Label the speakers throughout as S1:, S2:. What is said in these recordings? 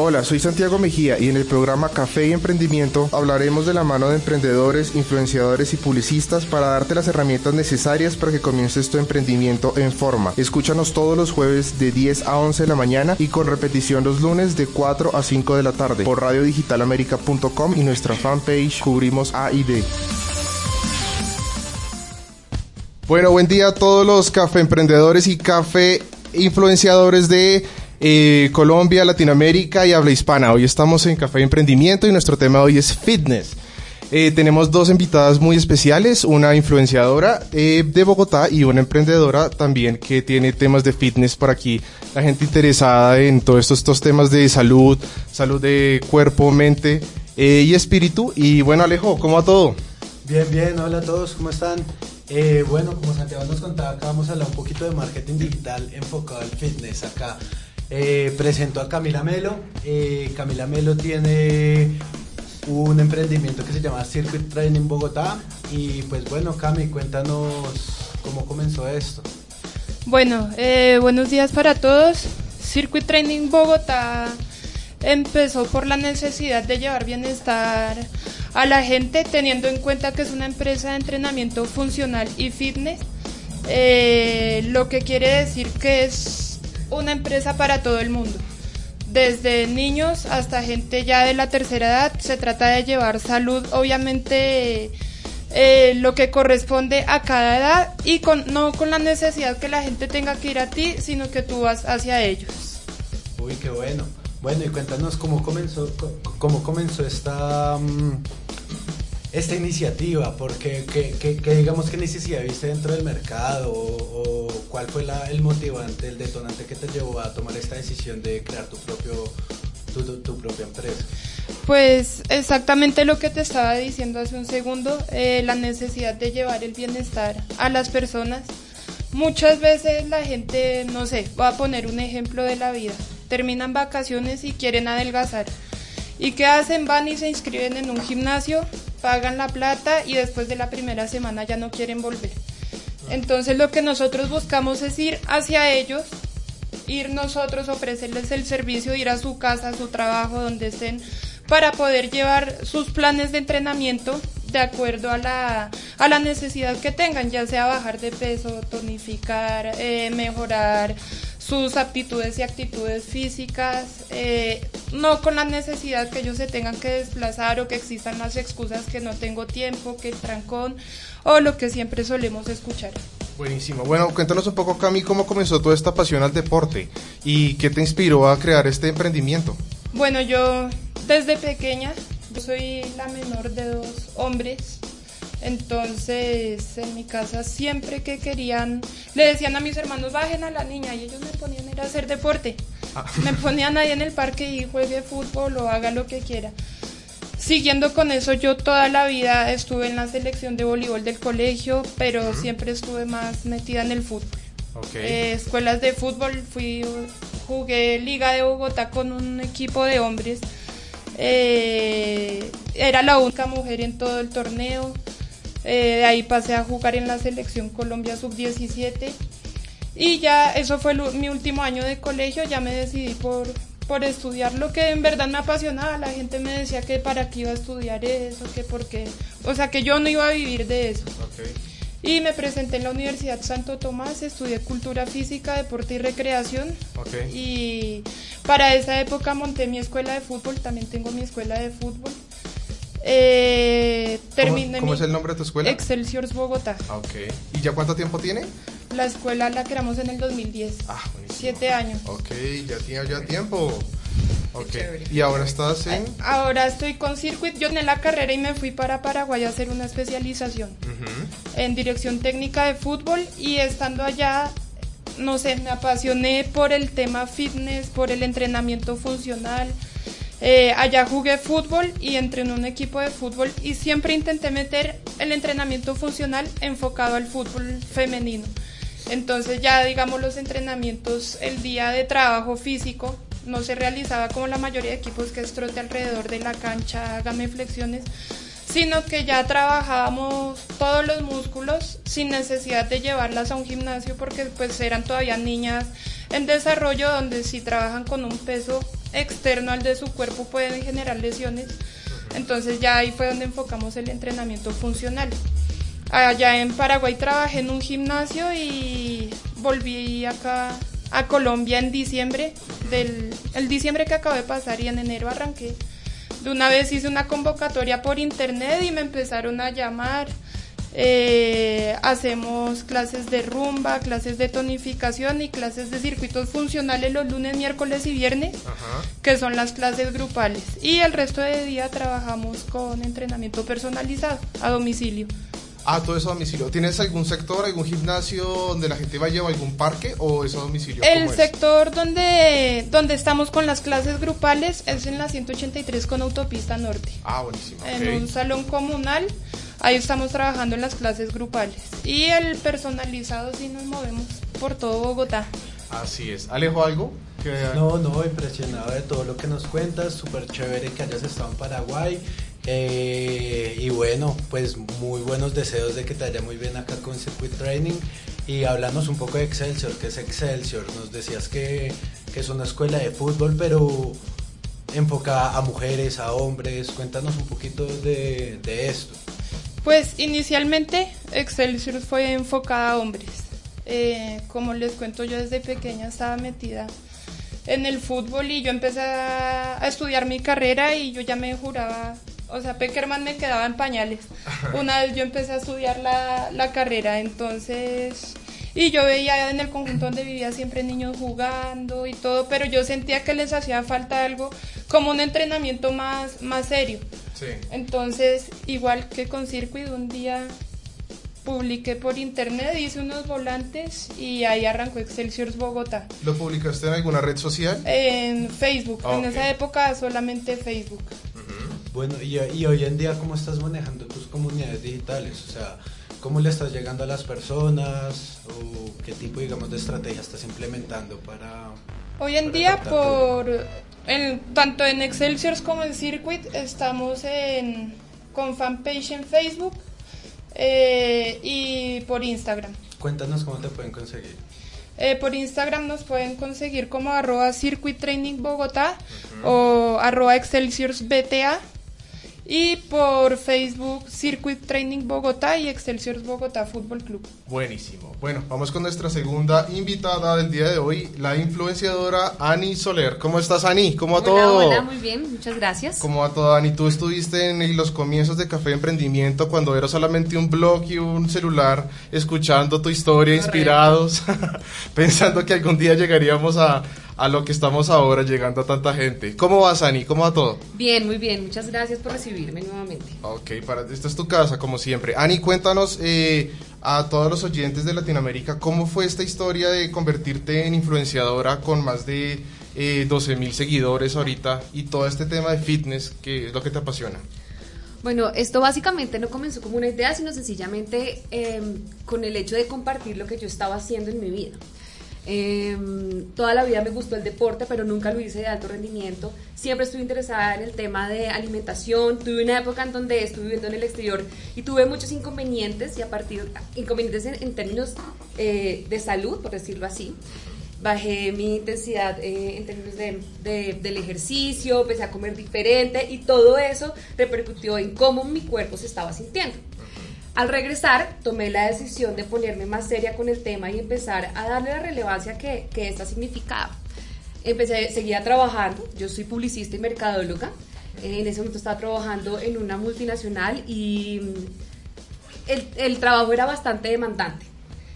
S1: Hola, soy Santiago Mejía y en el programa Café y Emprendimiento hablaremos de la mano de emprendedores, influenciadores y publicistas para darte las herramientas necesarias para que comiences tu emprendimiento en forma. Escúchanos todos los jueves de 10 a 11 de la mañana y con repetición los lunes de 4 a 5 de la tarde por radiodigitalamerica.com y nuestra fanpage Cubrimos A y D. Bueno, buen día a todos los café emprendedores y café influenciadores de eh, Colombia, Latinoamérica y habla hispana. Hoy estamos en Café Emprendimiento y nuestro tema hoy es fitness. Eh, tenemos dos invitadas muy especiales, una influenciadora eh, de Bogotá y una emprendedora también que tiene temas de fitness por aquí. La gente interesada en todos estos, temas de salud, salud de cuerpo, mente y espíritu. Y bueno, Alejo, ¿cómo va todo?
S2: Bien, bien, hola a todos, ¿cómo están? bueno, como Santiago nos contaba, acá vamos a hablar un poquito de marketing digital enfocado al fitness acá. Eh, presento a Camila Melo. Eh, Camila Melo tiene un emprendimiento que se llama Circuit Training Bogotá. Y pues bueno, Cami, cuéntanos cómo comenzó esto.
S3: Bueno, eh, buenos días para todos. Circuit Training Bogotá empezó por la necesidad de llevar bienestar a la gente, teniendo en cuenta que es una empresa de entrenamiento funcional y fitness. lo que quiere decir que es una empresa para todo el mundo. Desde niños hasta gente ya de la tercera edad, se trata de llevar salud, obviamente eh, lo que corresponde a cada edad y con, no con la necesidad que la gente tenga que ir a ti, sino que tú vas hacia ellos.
S2: Uy, qué bueno. Bueno, y cuéntanos cómo comenzó, cómo comenzó esta, mm, esta iniciativa, porque ¿qué, digamos qué necesidad viste dentro del mercado o, cuál fue el motivante, el detonante que te llevó a tomar esta decisión de crear tu propio tu, propia empresa.
S3: Pues exactamente lo que te estaba diciendo hace un segundo, eh, la necesidad de llevar el bienestar a las personas. Muchas veces la gente, no sé, voy a poner un ejemplo de la vida, terminan vacaciones y quieren adelgazar. ¿Y qué hacen? Van y se inscriben en un gimnasio pagan la plata y después de la primera semana ya no quieren volver. Entonces lo que nosotros buscamos es ir hacia ellos, ir nosotros, ofrecerles el servicio, ir a su casa, a su trabajo, donde estén, para poder llevar sus planes de entrenamiento de acuerdo a la, a la necesidad que tengan, ya sea bajar de peso, tonificar, eh, mejorar sus aptitudes y actitudes físicas, eh, no con la necesidad que ellos se tengan que desplazar o que existan las excusas que no tengo tiempo, que el trancón o lo que siempre solemos escuchar.
S1: Buenísimo. Bueno, cuéntanos un poco, Cami, cómo comenzó toda esta pasión al deporte y qué te inspiró a crear este emprendimiento.
S3: Bueno, yo desde pequeña, yo soy la menor de dos hombres entonces, en mi casa siempre que querían, le decían a mis hermanos, bajen a la niña, y ellos me ponían a ir a hacer deporte. Ah. Me ponían ahí en el parque y juegue fútbol o haga lo que quiera. Siguiendo con eso, yo toda la vida estuve en la selección de voleibol del colegio, pero siempre estuve más metida en el fútbol. Eh, escuelas de fútbol, fui, jugué Liga de Bogotá con un equipo de hombres. Eh, era la única mujer en todo el torneo. Eh, de ahí pasé a jugar en la selección Colombia sub-17 y ya eso fue mi último año de colegio, ya me decidí por, por estudiar lo que en verdad me apasionaba. La gente me decía que para qué iba a estudiar eso, que porque, o sea, que yo no iba a vivir de eso. Y me presenté en la Universidad Santo Tomás, estudié cultura física, deporte y recreación. Y para esa época monté mi escuela de fútbol, también tengo mi escuela de fútbol.
S1: Eh, ¿Cómo, es el nombre de tu escuela?
S3: Excelsior Bogotá.
S1: Ah, ok. ¿Y ya cuánto tiempo tiene?
S3: La escuela la creamos en el 2010. Ah, buenísimo. Siete años.
S1: Ok, ya tiene ya tiempo. Ok. ¿Y ahora estás en...?
S3: Ahora estoy con Circuit. Yo en la carrera y me fui para Paraguay a hacer una especialización en dirección técnica de fútbol y estando allá no sé, me apasioné por el tema fitness, por el entrenamiento funcional, eh, allá jugué fútbol y entré en un equipo de fútbol y siempre intenté meter el entrenamiento funcional enfocado al fútbol femenino. Entonces ya digamos los entrenamientos, el día de trabajo físico no se realizaba como la mayoría de equipos que es trote alrededor de la cancha, hágame flexiones, sino que ya trabajábamos todos los músculos sin necesidad de llevarlas a un gimnasio porque pues eran todavía niñas en desarrollo donde si trabajan con un peso externo al de su cuerpo pueden generar lesiones. Entonces ya ahí fue donde enfocamos el entrenamiento funcional. Allá en Paraguay trabajé en un gimnasio y volví acá a Colombia en diciembre, del el diciembre que acabo de pasar y en enero arranqué. De una vez hice una convocatoria por internet y me empezaron a llamar. Eh, hacemos clases de rumba, clases de tonificación y clases de circuitos funcionales los lunes, miércoles y viernes, que son las clases grupales. Y el resto de día trabajamos con entrenamiento personalizado a domicilio.
S1: Ah, todo eso a domicilio. ¿Tienes algún sector, algún gimnasio donde la gente vaya o algún parque o eso a domicilio?
S3: El sector donde, donde estamos con las clases grupales es en la 183 con Autopista Norte.
S1: Ah, buenísimo.
S3: En un salón comunal. Ahí estamos trabajando en las clases grupales. Y el personalizado sí nos movemos por todo Bogotá.
S1: Así es. ¿Alejo algo?
S2: No, no, impresionado de todo lo que nos cuentas. Súper chévere que hayas estado en Paraguay. Eh, y bueno, pues muy buenos deseos de que te vaya muy bien acá con Circuit Training. Y háblanos un poco de Excelsior, que es Excelsior. Nos decías que, que es una escuela de fútbol, pero enfocada a mujeres, a hombres. Cuéntanos un poquito de, de esto.
S3: Pues inicialmente Excelsior fue enfocada a hombres. Eh, como les cuento, yo desde pequeña estaba metida en el fútbol y yo empecé a estudiar mi carrera y yo ya me juraba o sea, Peckerman me quedaba en pañales. Una vez yo empecé a estudiar la, la carrera, entonces... Y yo veía en el conjunto donde vivía siempre niños jugando y todo, pero yo sentía que les hacía falta algo como un entrenamiento más, más serio. Sí. Entonces, igual que con Circuit, un día publiqué por internet, hice unos volantes y ahí arrancó Excelsior Bogotá.
S1: ¿Lo publicaste en alguna red social?
S3: En Facebook, en esa época solamente Facebook.
S2: Bueno, y, hoy en día, ¿cómo estás manejando tus comunidades digitales? O sea, ¿cómo le estás llegando a las personas? ¿O qué tipo, digamos, de estrategia estás implementando para...
S3: Hoy en día, por tanto en Excelsior como en Circuit, estamos en, con fanpage en Facebook eh, y por Instagram.
S2: Cuéntanos cómo te pueden conseguir.
S3: Eh, por Instagram nos pueden conseguir como arroba Circuit Training Bogotá o arroba Excelsiors BTA y por Facebook Circuit Training Bogotá y Excelsior Bogotá Fútbol Club.
S1: Buenísimo. Bueno, vamos con nuestra segunda invitada del día de hoy, la influenciadora Ani Soler. ¿Cómo estás, Ani? ¿Cómo va todo?
S4: Hola, muy bien, muchas gracias.
S1: ¿Cómo va todo, Ani? Tú estuviste en los comienzos de Café Emprendimiento cuando era solamente un blog y un celular escuchando tu historia, inspirados, pensando que algún día llegaríamos a a lo que estamos ahora llegando a tanta gente. ¿Cómo vas, Ani? ¿Cómo va todo?
S4: Bien, muy bien. Muchas gracias por recibirme nuevamente.
S1: Ok, para, esta es tu casa, como siempre. Ani, cuéntanos eh, a todos los oyentes de Latinoamérica, ¿cómo fue esta historia de convertirte en influenciadora con más de eh, 12 mil seguidores ahorita y todo este tema de fitness, que es lo que te apasiona?
S4: Bueno, esto básicamente no comenzó como una idea, sino sencillamente em, con el hecho de compartir lo que yo estaba haciendo en mi vida. Em, toda la vida me gustó el deporte, pero nunca lo hice de alto rendimiento. Siempre estuve interesada en el tema de alimentación. Tuve una época en donde estuve viviendo en el exterior y tuve muchos inconvenientes y a partir inconvenientes en, términos eh, de salud, por decirlo así. Bajé mi intensidad eh, en términos de, del ejercicio, empecé a comer diferente y todo eso repercutió en cómo mi cuerpo se estaba sintiendo. Al regresar, tomé la decisión de ponerme más seria con el tema y empezar a darle la relevancia que, que esta significaba. Empecé, seguía trabajando, yo soy publicista y mercadóloga, en ese momento estaba trabajando en una multinacional y mm, el, trabajo era bastante demandante.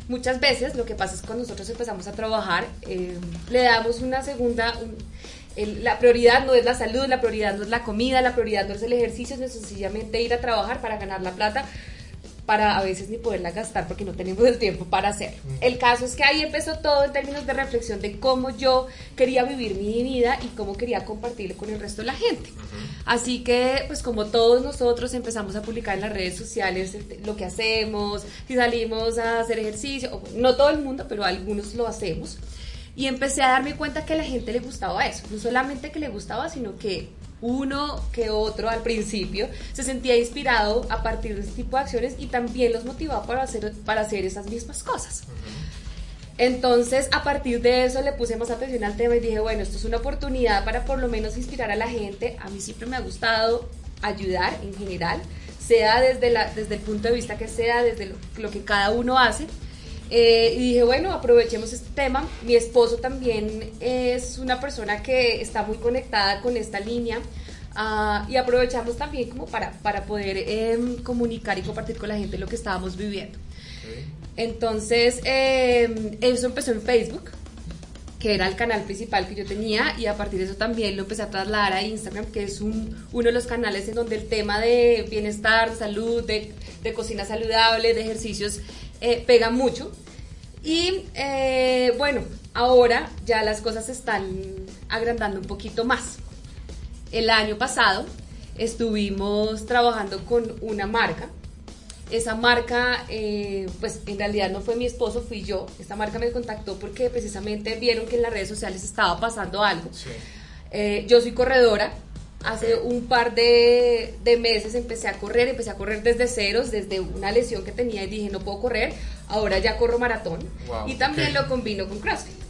S4: Muchas veces lo que pasa es que nosotros empezamos a trabajar, eh, le damos una segunda... la prioridad no es la salud, la prioridad no es la comida, la prioridad no es el ejercicio, es sencillamente ir a trabajar para ganar la plata, para a veces ni poderla gastar porque no tenemos el tiempo para hacerlo. El caso es que ahí empezó todo en términos de reflexión de cómo yo quería vivir mi vida y cómo quería compartirlo con el resto de la gente. Así que, pues como todos nosotros empezamos a publicar en las redes sociales lo que hacemos, si salimos a hacer ejercicio, no todo el mundo, pero algunos lo hacemos. Y empecé a darme cuenta que a la gente le gustaba eso, no solamente que le gustaba, sino que uno que otro al principio se sentía inspirado a partir de este tipo de acciones y también los motivaba para hacer, para hacer esas mismas cosas. Entonces, a partir de eso le puse más atención al tema y dije, bueno, esto es una oportunidad para por lo menos inspirar a la gente. A mí siempre me ha gustado ayudar en general, sea desde, la, desde el punto de vista que sea, desde lo, lo que cada uno hace. Eh, y dije, bueno, aprovechemos este tema. Mi esposo también es una persona que está muy conectada con esta línea. Uh, y aprovechamos también como para, para poder eh, comunicar y compartir con la gente lo que estábamos viviendo. Entonces, eh, eso empezó en Facebook, que era el canal principal que yo tenía, y a partir de eso también lo empecé a trasladar a Instagram, que es un, uno de los canales en donde el tema de bienestar, salud, de, de cocina saludable, de ejercicios, eh, pega mucho. Y eh, bueno, ahora ya las cosas se están agrandando un poquito más. El año pasado estuvimos trabajando con una marca. Esa marca, eh, pues en realidad no fue mi esposo, fui yo. Esta marca me contactó porque precisamente vieron que en las redes sociales estaba pasando algo. Sí. Eh, yo soy corredora. Hace un par de, de, meses empecé a correr, empecé a correr desde ceros, desde una lesión que tenía y dije no puedo correr, ahora ya corro maratón
S1: Wow,
S4: y también lo combino con CrossFit.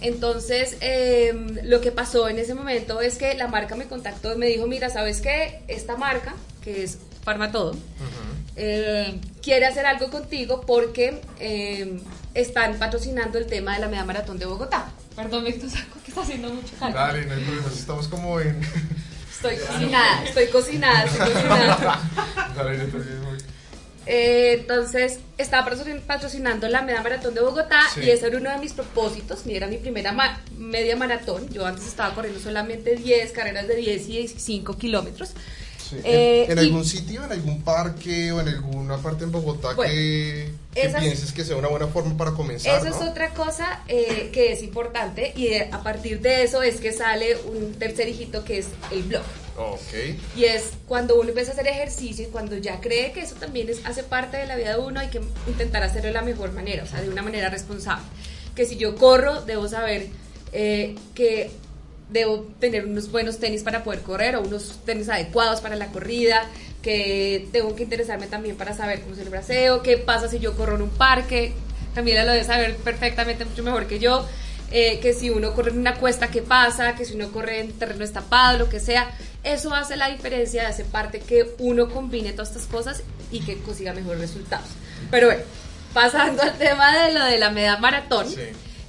S4: Entonces, eh, lo que pasó en ese momento es que la marca me contactó y me dijo, mira, ¿sabes qué? Esta marca, que es Farmatodo, eh, quiere hacer algo contigo porque eh, están patrocinando el tema de la media maratón de Bogotá. Perdón, Víctor Saco, que está haciendo mucho calor.
S1: Dale, no hay problema, si estamos como en...
S4: Estoy cocinada, estoy cocinada, estoy cocinada. Eh, entonces, estaba patrocin- patrocinando la media maratón de Bogotá
S1: Sí.
S4: y ese era uno de mis propósitos. Era mi primera ma- media maratón. Yo antes estaba corriendo solamente 10 carreras de 10 y 5 kilómetros.
S1: Sí.
S4: Eh,
S1: ¿En, en
S4: y-
S1: algún sitio, en algún parque o en alguna parte en Bogotá
S4: Bueno,
S1: que, que
S4: esas-
S1: pienses que sea una buena forma para comenzar?
S4: Eso es otra cosa eh, que es importante y eh, a partir de eso es que sale un tercer hijito que es el blog.
S1: Ok.
S4: Y es cuando uno empieza a hacer ejercicio y cuando ya cree que eso también es, hace parte de la vida de uno, hay que intentar hacerlo de la mejor manera, o sea, de una manera responsable. Que si yo corro, debo saber eh, que debo tener unos buenos tenis para poder correr o unos tenis adecuados para la corrida, que tengo que interesarme también para saber cómo es el braceo, qué pasa si yo corro en un parque, también lo debe saber perfectamente mucho mejor que yo. eh, que si uno corre en una cuesta, ¿qué pasa? Que si uno corre en terreno estapado, lo que sea. Eso hace la diferencia, hace parte que uno combine todas estas cosas y que consiga mejores resultados. Pero bueno, pasando al tema de lo de la media maratón,
S1: Sí.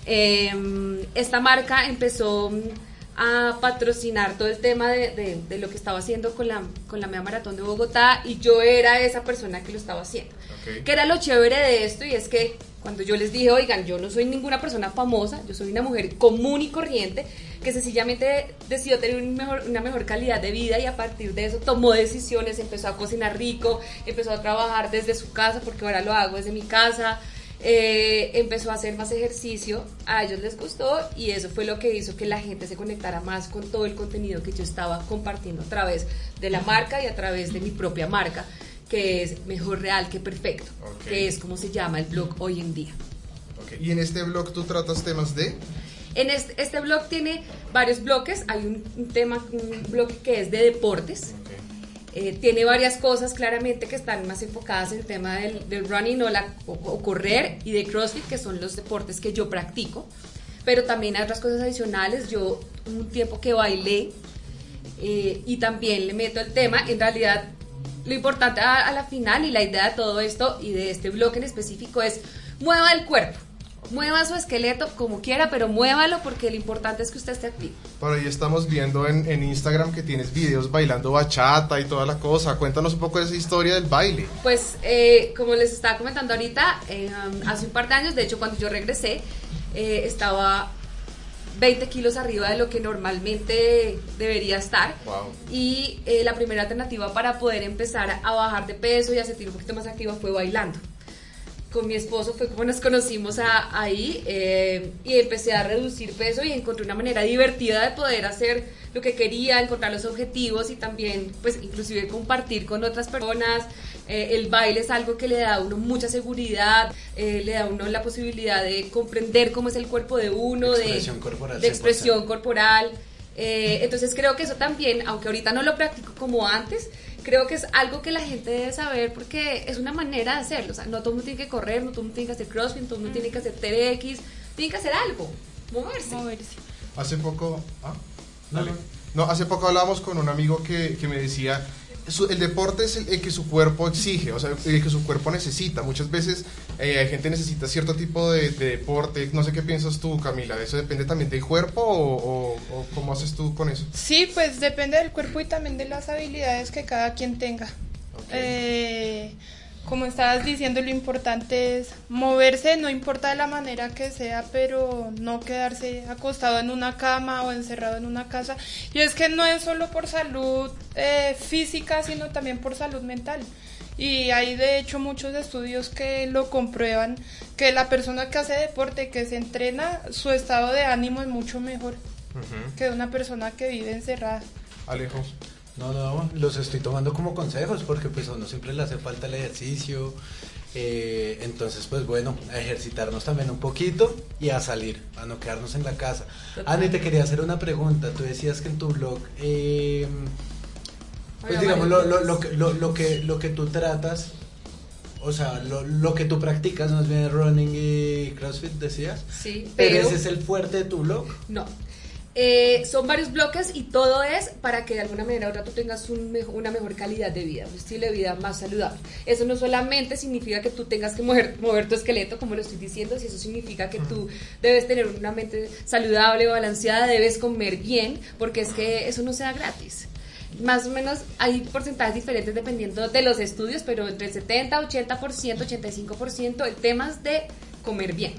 S4: eh, esta marca empezó a patrocinar todo el tema de, de- de lo que estaba haciendo con la, con la media maratón de Bogotá y yo era esa persona que lo estaba haciendo.
S1: Ok.
S4: Que era lo chévere de esto y es que cuando yo les dije, oigan, yo no soy ninguna persona famosa, yo soy una mujer común y corriente que sencillamente decidió tener un mejor, una mejor calidad de vida y a partir de eso tomó decisiones, empezó a cocinar rico, empezó a trabajar desde su casa porque ahora lo hago desde mi casa, eh, empezó a hacer más ejercicio, a ellos les gustó y eso fue lo que hizo que la gente se conectara más con todo el contenido que yo estaba compartiendo a través de la marca y a través de mi propia marca, que es Mejor Real que Perfecto,
S1: Ok.
S4: que es como se llama el blog hoy en día.
S1: ok. Y en este blog tú tratas temas de...
S4: En este, este blog tiene varios bloques, hay un, un tema, un bloque que es de deportes,
S1: Ok.
S4: Eh, tiene varias cosas claramente que están más enfocadas en el tema del, running o, la, correr y de CrossFit, que son los deportes que yo practico. Pero también hay otras cosas adicionales. Yo un tiempo que bailé eh, y también le meto el tema. En realidad, lo importante a, a la final y la idea de todo esto y de este bloque en específico es mueva el cuerpo. Mueva su esqueleto como quiera, pero muévalo porque lo importante es que usted esté activo.
S1: Por ahí estamos viendo en, en Instagram que tienes videos bailando bachata y toda la cosa. Cuéntanos un poco de esa historia del baile.
S4: Pues eh, como les estaba comentando ahorita, eh, hace un par de años, de hecho cuando yo regresé, eh, estaba 20 kilos arriba de lo que normalmente debería estar.
S1: Wow.
S4: Y eh, la primera alternativa para poder empezar a bajar de peso y a sentir un poquito más activa fue bailando. Con mi esposo fue como nos conocimos a- ahí eh, y empecé a reducir peso y encontré una manera divertida de poder hacer lo que quería, encontrar los objetivos y también pues inclusive compartir con otras personas. Eh, el baile es algo que le da a uno mucha seguridad, eh, le da a uno la posibilidad de comprender cómo es el cuerpo de uno,
S2: Expresión
S4: de,
S2: corporal,
S4: de
S2: 100%.
S4: expresión corporal. Entonces creo que eso también, aunque ahorita no lo practico como antes, creo que es algo que la gente debe saber porque es una manera de hacerlo. O sea, no todo el mundo tiene que correr, no todo el mundo tiene que hacer crossfit, no todo el mundo tiene que hacer TRX, tiene que hacer algo, moverse.
S3: Moverse.
S1: Hace poco... ¿ah?
S2: Dale.
S1: No, hace poco hablábamos con un amigo que, que me decía, su- el deporte es el, el que su cuerpo exige, o sea, el que su cuerpo necesita. Muchas veces eh, hay gente necesita cierto tipo de, de deporte. No sé qué piensas tú, Camila. ¿Eso depende también del cuerpo o, o- o cómo haces tú con eso?
S3: Sí, pues depende del cuerpo y también de las habilidades que cada quien tenga. Eh, como estabas diciendo, lo importante es moverse, no importa de la manera que sea, pero no quedarse acostado en una cama o encerrado en una casa. Y es que no es solo por salud eh, física, sino también por salud mental. Y hay de hecho muchos estudios que lo comprueban, que la persona que hace deporte, que se entrena, su estado de ánimo es mucho mejor que una persona que vive encerrada.
S1: Alejo.
S2: No, no, los estoy tomando como consejos porque pues a uno siempre le hace falta el ejercicio. eh, entonces, pues bueno, a ejercitarnos también un poquito y a salir, a no quedarnos en la casa. Ani, te quería hacer una pregunta. Tú decías que en tu blog, eh, pues digamos, lo, lo, lo, que- lo, lo que, lo que tú tratas, o sea, lo, lo que tú practicas más bien running y CrossFit, decías.
S4: Sí,
S2: Pero
S4: pero
S2: ese es el fuerte de tu blog.
S4: no. Eh, son varios bloques y todo es para que de alguna manera u otra tú tengas un mejo- una mejor calidad de vida, un estilo de vida más saludable. Eso no solamente significa que tú tengas que mover, mover tu esqueleto, como lo estoy diciendo, si eso significa que tú debes tener una mente saludable, balanceada, debes comer bien, porque es que eso no sea gratis. Más o menos hay porcentajes diferentes dependiendo de los estudios, pero entre el 70, 80%, 85% el tema es de comer bien.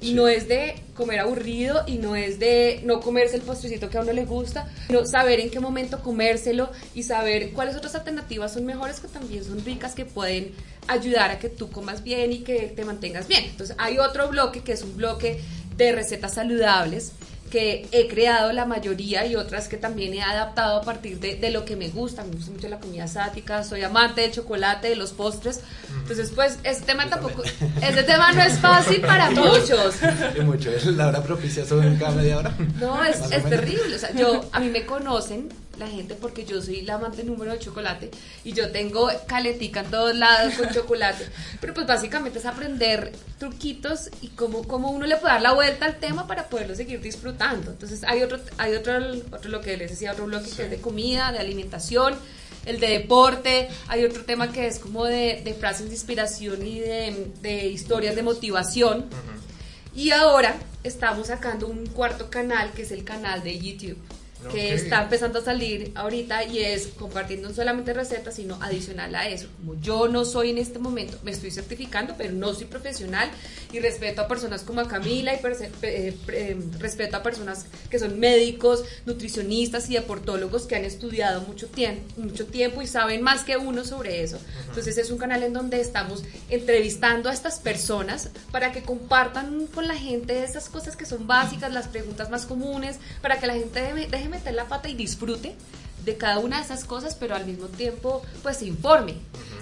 S4: Y no es de comer aburrido y no es de no comerse el postrecito que a uno le gusta, sino saber en qué momento comérselo y saber cuáles otras alternativas son mejores que también son ricas que pueden ayudar a que tú comas bien y que te mantengas bien. Entonces hay otro bloque que es un bloque de recetas saludables que he creado la mayoría y otras que también he adaptado a partir de, de lo que me gusta. Me gusta mucho la comida asiática, soy amante del chocolate, de los postres. Entonces, pues, este tema
S2: Yo
S4: tampoco, este tema no es fácil para muchos.
S2: Y mucho, la hora propicia son cada media hora.
S4: No, es, es terrible. O sea, yo, a mí me conocen la gente porque yo soy la amante número de chocolate y yo tengo caletica en todos lados con chocolate. Pero pues básicamente es aprender truquitos y cómo, cómo uno le puede dar la vuelta al tema para poderlo seguir disfrutando. Entonces hay otro, hay otro, otro lo que les decía, otro bloque que es de comida, de alimentación, el de deporte, hay otro tema que es como de, de frases de inspiración y de, de historias de motivación. Y ahora estamos sacando un cuarto canal que es el canal de YouTube. Que
S1: Ok.
S4: está empezando a salir ahorita y es compartiendo no solamente recetas, sino adicional a eso. Como yo no soy en este momento, me estoy certificando, pero no soy profesional y respeto a personas como a Camila y eh, eh, respeto a personas que son médicos, nutricionistas y deportólogos que han estudiado mucho tiempo, mucho tiempo y saben más que uno sobre eso. Entonces es un canal en donde estamos entrevistando a estas personas para que compartan con la gente esas cosas que son básicas, las preguntas más comunes, para que la gente debe- deje meter la pata y disfrute de cada una de esas cosas, pero al mismo tiempo pues se informe.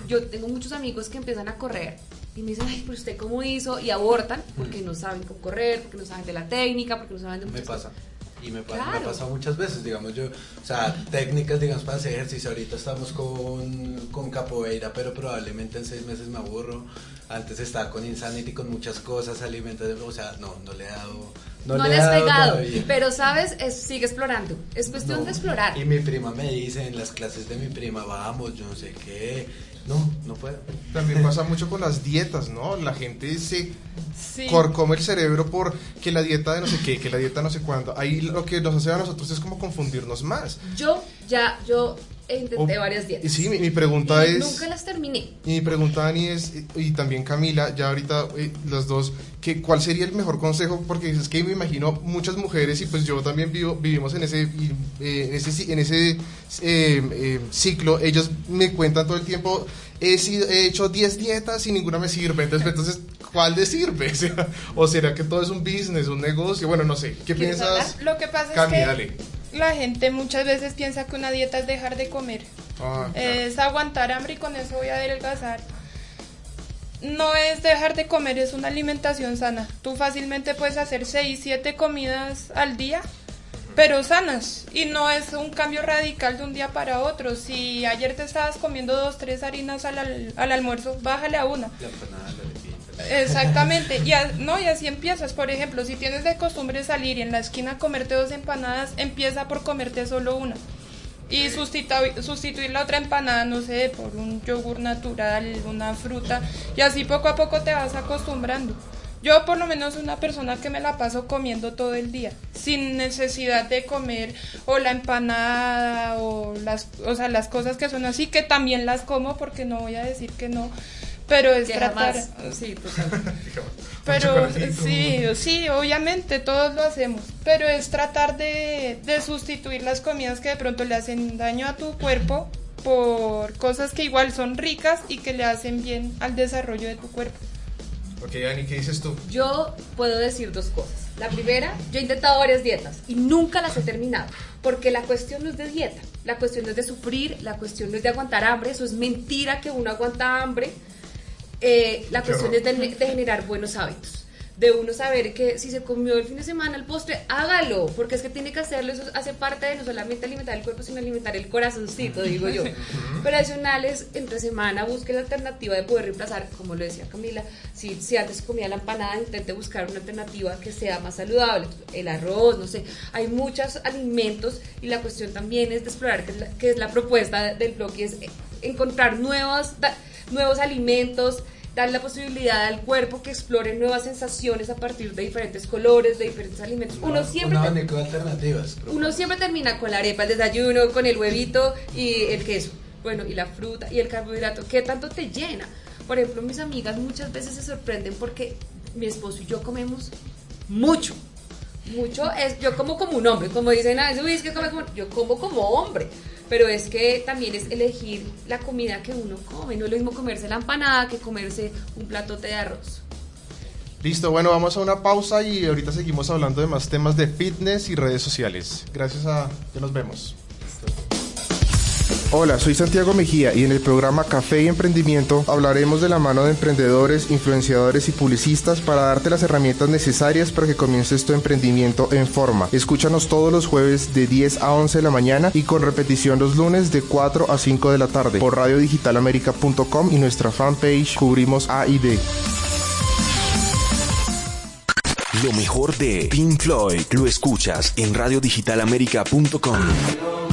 S4: Yo tengo muchos amigos que empiezan a correr y me dicen, ay, pero usted cómo hizo y abortan porque no saben cómo correr, porque no saben de la técnica, porque no saben de
S2: Me
S4: muchas
S2: pasa.
S4: cosas.
S2: Y me,
S4: Claro.
S2: me ha pasado muchas veces, digamos, yo, o sea, técnicas, digamos, para hacer ejercicio. Ahorita estamos con, con capoeira, pero probablemente en seis meses me aburro. Antes estaba con Insanity, con muchas cosas, alimentos, o sea, no, no le he dado.
S4: No,
S2: le
S4: le has pegado,
S2: todavía.
S4: pero sabes, es, sigue explorando. Es cuestión
S2: No.
S4: de explorar.
S2: Y mi prima me dice en las clases de mi prima, vamos, yo no sé qué. No, no puedo.
S1: También pasa mucho con las dietas, ¿no? La gente se
S3: Sí.
S1: corcome el cerebro por que la dieta de no sé qué, que la dieta no sé cuándo. Ahí lo que nos hace a nosotros es como confundirnos más.
S4: Yo ya, yo intenté
S1: O-
S4: varias
S1: Y
S4: dietas.
S1: sí, mi, mi pregunta
S4: y
S1: es...
S4: Nunca las terminé.
S1: Y mi pregunta, Dani, es, y también Camila, ya ahorita eh, las dos, que, ¿cuál sería el mejor consejo? Porque es que me imagino muchas mujeres, y pues yo también vivo, vivimos en ese, eh, en ese, en ese eh, ciclo, ellos me cuentan todo el tiempo, he, sido- he hecho 10 dietas y ninguna me sirve, entonces, entonces ¿cuál le sirve? O, sea, ¿O será que todo es un business, un negocio? Bueno, no sé, ¿qué
S3: ¿Quieres
S1: piensas?
S3: hablar? Lo que pasa
S1: Cami,
S3: es que
S1: dale.
S3: La gente muchas veces piensa que una dieta es dejar de comer.
S1: Ah, claro.
S3: Es aguantar hambre y con eso voy a adelgazar. No es dejar de comer, es una alimentación sana. Tú fácilmente puedes hacer 6, 7 comidas al día pero sanas. Y no es un cambio radical de un día para otro. Si ayer te estabas comiendo dos, tres harinas al, al, al almuerzo, bájale a una. Exactamente, y, no, y así empiezas. Por ejemplo, si tienes de costumbre salir y en la esquina comerte dos empanadas, empieza por comerte solo una. Y sustituir, sustituir la otra empanada, no sé, por un yogur natural, una fruta, y así poco a poco te vas acostumbrando. Yo por lo menos una persona que me la paso comiendo todo el día, sin necesidad de comer o la empanada o las, o sea, las cosas que son así, que también las como porque no voy a decir que no, pero es tratar
S4: sí
S3: pero sí sí obviamente todos lo hacemos. Pero es tratar de, de sustituir las comidas que de pronto le hacen daño a tu cuerpo por cosas que igual son ricas y que le hacen bien al desarrollo de tu cuerpo.
S1: Ok, Dani, ¿qué dices tú?
S4: Yo puedo decir dos cosas. La primera, yo he intentado varias dietas y nunca las he terminado, porque la cuestión no es de dieta, la cuestión no es de sufrir, la cuestión no es de aguantar hambre, eso es mentira que uno aguanta hambre, eh, la cuestión es de, de, generar buenos hábitos. De uno saber que si se comió el fin de semana el postre, hágalo, porque es que tiene que hacerlo, eso hace parte de no solamente alimentar el cuerpo, sino alimentar el corazoncito, digo yo. Pero adicionales, entre semana busque la alternativa de poder reemplazar, como lo decía Camila, si, si antes comía la empanada, intente buscar una alternativa que sea más saludable, el arroz, no sé, hay muchos alimentos y la cuestión también es de explorar qué es la, es la propuesta del blog y es encontrar nuevos nuevos alimentos, dar la posibilidad al cuerpo que explore nuevas sensaciones a partir de diferentes colores, de diferentes alimentos.
S2: Uno siempre
S4: una
S2: de alternativas.
S4: Uno siempre termina con la arepa, el desayuno, con el huevito y el queso. Bueno, y la fruta y el carbohidrato, ¿qué tanto te llena? Por ejemplo, mis amigas muchas veces se sorprenden porque mi esposo y yo comemos mucho. Mucho es, yo como como un hombre, como dicen, ah, es que come como, yo como como hombre pero es que también es elegir la comida que uno come, no es lo mismo comerse la empanada que comerse un platote de arroz.
S1: Listo, bueno, vamos a una pausa y ahorita seguimos hablando de más temas de fitness y redes sociales. Gracias a... Ya nos vemos. Hola, soy Santiago Mejía y en el programa Café y Emprendimiento hablaremos de la mano de emprendedores, influenciadores y publicistas para darte las herramientas necesarias para que comiences tu emprendimiento en forma. Escúchanos todos los jueves de 10 a 11 de la mañana y con repetición los lunes de 4 a 5 de la tarde por radiodigitalamerica.com y nuestra fanpage Cubrimos A y D.
S5: Lo mejor de Pink Floyd lo escuchas en radiodigitalamerica.com.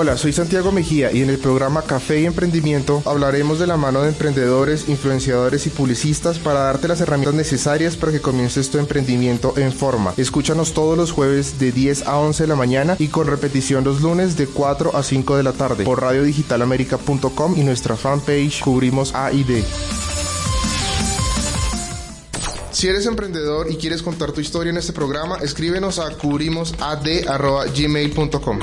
S1: Hola, soy Santiago Mejía y en el programa Café y Emprendimiento hablaremos de la mano de emprendedores, influenciadores y publicistas para darte las herramientas necesarias para que comiences tu emprendimiento en forma. Escúchanos todos los jueves de 10 a 11 de la mañana y con repetición los lunes de 4 a 5 de la tarde por radiodigitalamerica.com y nuestra fanpage Cubrimos A y D. Si eres emprendedor y quieres contar tu historia en este programa, escríbenos a cubrimosad.gmail.com.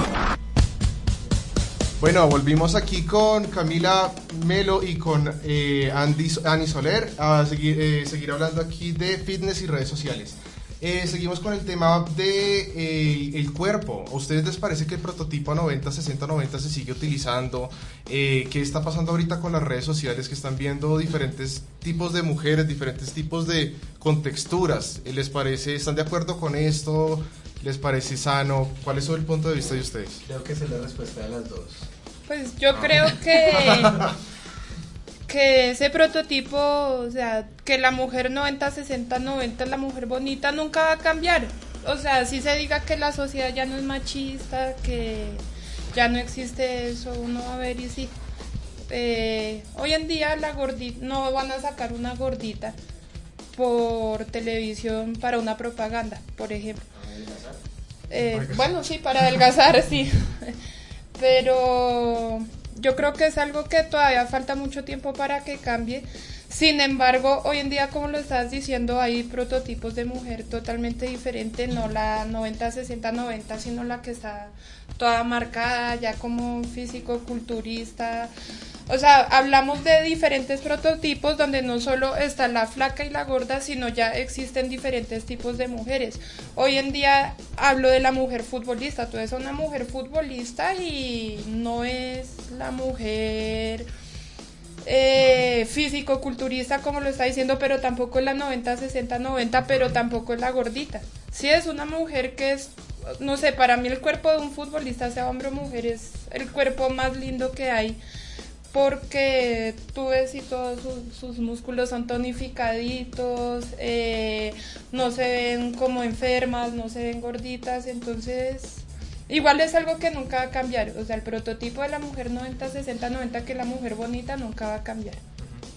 S1: Bueno, volvimos aquí con Camila Melo y con eh, Andy, Annie Soler a seguir, eh, seguir hablando aquí de fitness y redes sociales. Eh, seguimos con el tema de eh, el cuerpo. ¿A ustedes les parece que el prototipo 90, 60, 90 se sigue utilizando? ¿Qué está pasando ahorita con las redes sociales que están viendo diferentes tipos de mujeres, diferentes tipos de contexturas? ¿Les parece, están de acuerdo con esto? ¿Les parece sano? ¿Cuál es el punto de vista de ustedes?
S2: Creo que es la respuesta de las dos.
S3: Pues yo creo que que ese prototipo, o sea, que la mujer 90, 60, 90, la mujer bonita nunca va a cambiar. O sea, si se diga que la sociedad ya no es machista, que ya no existe eso, uno va a ver y sí. Eh, hoy en día la gordita, no van a sacar una gordita por televisión para una propaganda, por ejemplo. Eh, bueno, sí, para adelgazar, sí. Pero yo creo que es algo que todavía falta mucho tiempo para que cambie. Sin embargo, hoy en día, como lo estás diciendo, hay prototipos de mujer totalmente diferente, no la 90, 60, 90, sino la que está toda marcada ya como físico culturista. O sea, hablamos de diferentes prototipos donde no solo está la flaca y la gorda, sino ya existen diferentes tipos de mujeres. Hoy en día hablo de la mujer futbolista. Tú eres una mujer futbolista y no es la mujer eh, físico-culturista como lo está diciendo, pero tampoco es la 90, 60, 90, pero tampoco es la gordita. Si es una mujer que es, no sé, para mí el cuerpo de un futbolista, sea hombre o mujer, es el cuerpo más lindo que hay porque tú ves y todos sus, sus músculos son tonificaditos, eh, no se ven como enfermas, no se ven gorditas, entonces igual es algo que nunca va a cambiar, o sea, el prototipo de la mujer 90, 60, 90 que la mujer bonita nunca va a cambiar.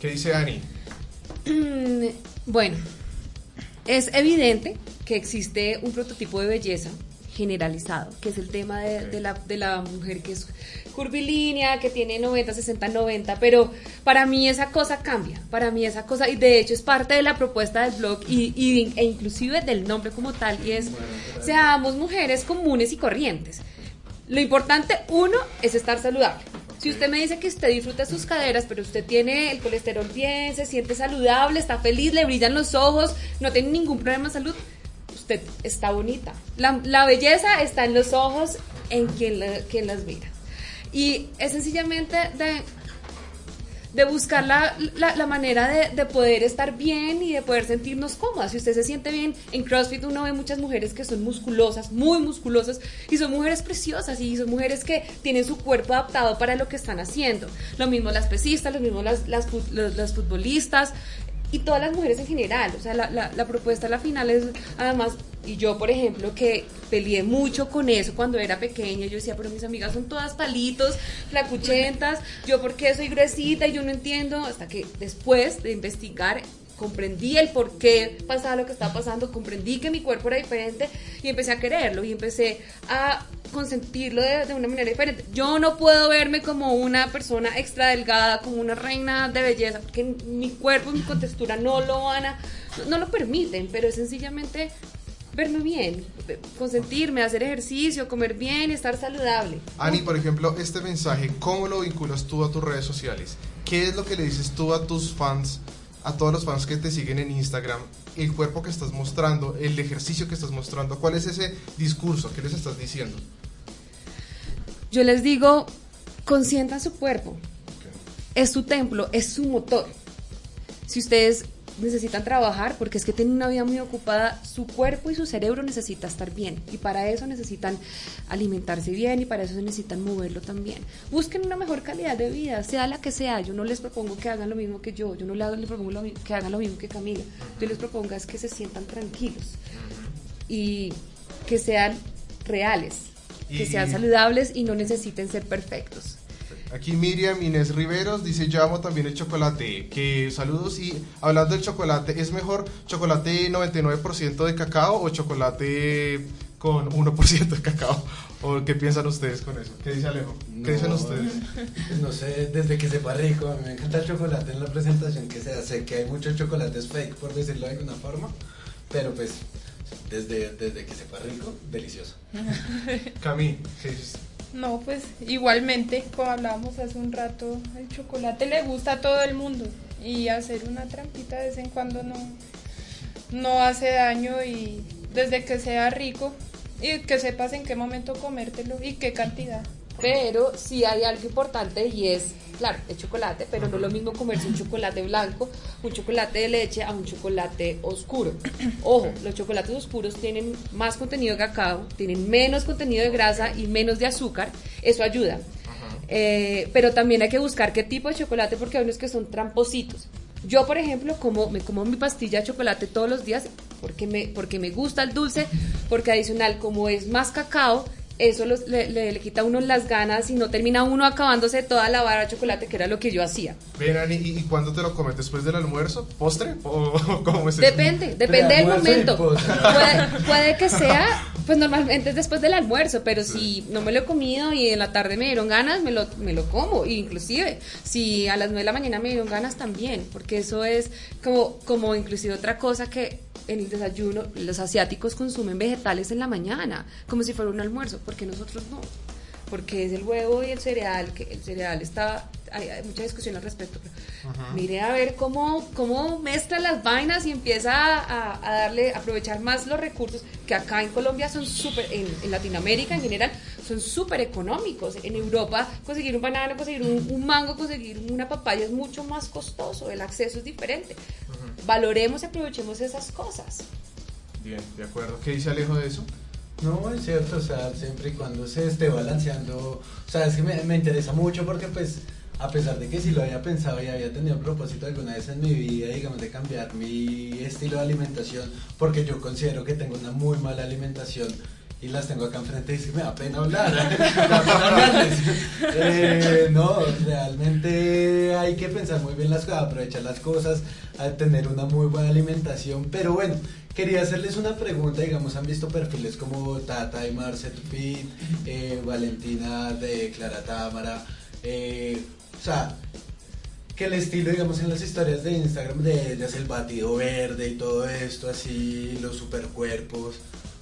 S1: ¿Qué dice Ani?
S4: Bueno, es evidente que existe un prototipo de belleza generalizado, que es el tema de, de la, de la mujer que es curvilínea, que tiene 90, 60, 90, pero para mí esa cosa cambia, para mí esa cosa, y de hecho es parte de la propuesta del blog y, y- e inclusive del nombre como tal, y es, seamos mujeres comunes y corrientes. Lo importante, uno, es estar saludable. Si usted me dice que usted disfruta sus caderas, pero usted tiene el colesterol bien, se siente saludable, está feliz, le brillan los ojos, no tiene ningún problema de salud, está bonita. La, la belleza está en los ojos, en quien, quien las mira. Y es sencillamente de, de buscar la, la- manera de, de poder estar bien y de poder sentirnos cómodas. Si usted se siente bien, en CrossFit uno ve muchas mujeres que son musculosas, muy musculosas, y son mujeres preciosas, y son mujeres que tienen su cuerpo adaptado para lo que están haciendo. Lo mismo las pesistas, lo mismo las, las futbolistas, y todas las mujeres en general. O sea, la, la, la propuesta a la final es, además, y yo, por ejemplo, que peleé mucho con eso cuando era pequeña, yo decía, pero mis amigas son todas palitos, flacuchentas, yo porque soy gruesita y yo no entiendo, hasta que después de investigar comprendí el por qué pasaba lo que estaba pasando, comprendí que mi cuerpo era diferente y empecé a quererlo y empecé a consentirlo de, de una manera diferente. Yo no puedo verme como una persona extra delgada, como una reina de belleza, porque mi cuerpo, mi contextura no lo van a, no, lo permiten, pero es sencillamente verme bien, consentirme, hacer ejercicio, comer bien estar saludable.
S1: Ani, por ejemplo, este mensaje, ¿cómo lo vinculas tú a tus redes sociales? ¿Qué es lo que le dices tú a tus fans, a todos los fans que te siguen en Instagram? El cuerpo que estás mostrando, el ejercicio que estás mostrando, ¿cuál es ese discurso? ¿Qué les estás diciendo?
S4: Yo les digo, consientan su cuerpo. Es su templo, es su motor. Si ustedes necesitan trabajar, porque es que tienen una vida muy ocupada, su cuerpo y su cerebro necesita estar bien. Y para eso necesitan alimentarse bien y para eso necesitan moverlo también. Busquen una mejor calidad de vida, sea la que sea. Yo no les propongo que hagan lo mismo que yo, yo no les propongo lo que hagan lo mismo que Camila. Yo les propongo es que se sientan tranquilos y que sean reales que sean saludables y no necesiten ser perfectos.
S1: Aquí Miriam Inés Riveros dice, yo amo también el chocolate. Que saludos y hablando del chocolate, ¿es mejor chocolate 99% de cacao o chocolate con 1% de cacao? ¿O qué piensan ustedes con eso? ¿Qué dice Alejo? ¿Qué dicen ustedes?
S2: No sé, desde que sepa rico, a mí me encanta el chocolate en la presentación que se hace, que hay muchos chocolates fake, por decirlo de alguna forma, pero pues desde, desde que sepa rico, delicioso.
S1: Cami, ¿qué dices?
S3: No, pues igualmente, como hablábamos hace un rato, el chocolate le gusta a todo el mundo y hacer una trampita de vez en cuando no, no hace daño y desde que sea rico y que sepas en qué momento comértelo y qué cantidad.
S4: Pero sí hay algo importante y es, claro, el chocolate, pero no es lo mismo comerse un chocolate blanco, un chocolate de leche a un chocolate oscuro. Ojo, los chocolates oscuros tienen más contenido de cacao, tienen menos contenido de grasa y menos de azúcar. Eso ayuda. Eh, pero también hay que buscar qué tipo de chocolate porque hay unos que son trampositos. Yo, por ejemplo, como, me como mi pastilla de chocolate todos los días porque me, porque me gusta el dulce, porque adicional, como es más cacao, eso los- le, le- le quita a uno las ganas y no termina uno acabándose toda la barra de chocolate, que era lo que yo hacía.
S1: Ven, Ani, ¿y, y cuándo te lo comes? ¿Después del almuerzo? ¿Postre? ¿O cómo es?
S4: Depende, depende del momento. Puede, puede que sea, pues normalmente es después del almuerzo, pero si no me lo he comido y en la tarde me dieron ganas, me lo, me lo como. E inclusive, si a las 9 de la mañana me dieron ganas también, porque eso es como, como inclusive otra cosa que en el desayuno los asiáticos consumen vegetales en la mañana, como si fuera un almuerzo, porque nosotros no. Porque es el huevo y el cereal, que el cereal está, hay, hay mucha discusión al respecto. pero Mire a ver cómo, cómo mezcla las vainas y empieza a, a darle, a aprovechar más los recursos que acá en Colombia son súper, en, en Latinoamérica en general, son súper económicos. En Europa conseguir un banano, conseguir un, un mango, conseguir una papaya es mucho más costoso, el acceso es diferente. Valoremos y aprovechemos esas cosas.
S1: Bien, de acuerdo. ¿Qué dice Alejo de eso?
S2: No, es cierto, o sea, siempre y cuando se esté balanceando, o sea, es que me, me interesa mucho porque pues, a pesar de que sí lo había pensado y había tenido propósito alguna vez en mi vida, digamos, de cambiar mi estilo de alimentación, porque yo considero que tengo una muy mala alimentación y las tengo acá enfrente y sí me da pena hablar, me da pena hablarles. Eh, no, realmente hay que pensar muy bien las cosas, aprovechar las cosas, a tener una muy buena alimentación, pero bueno, quería hacerles una pregunta, digamos, han visto perfiles como Tata y Marce Tupit, eh, Valentina de Clara Támara, eh, o sea, que el estilo, digamos, en las historias de Instagram de ellas, el batido verde y todo esto, así, los supercuerpos,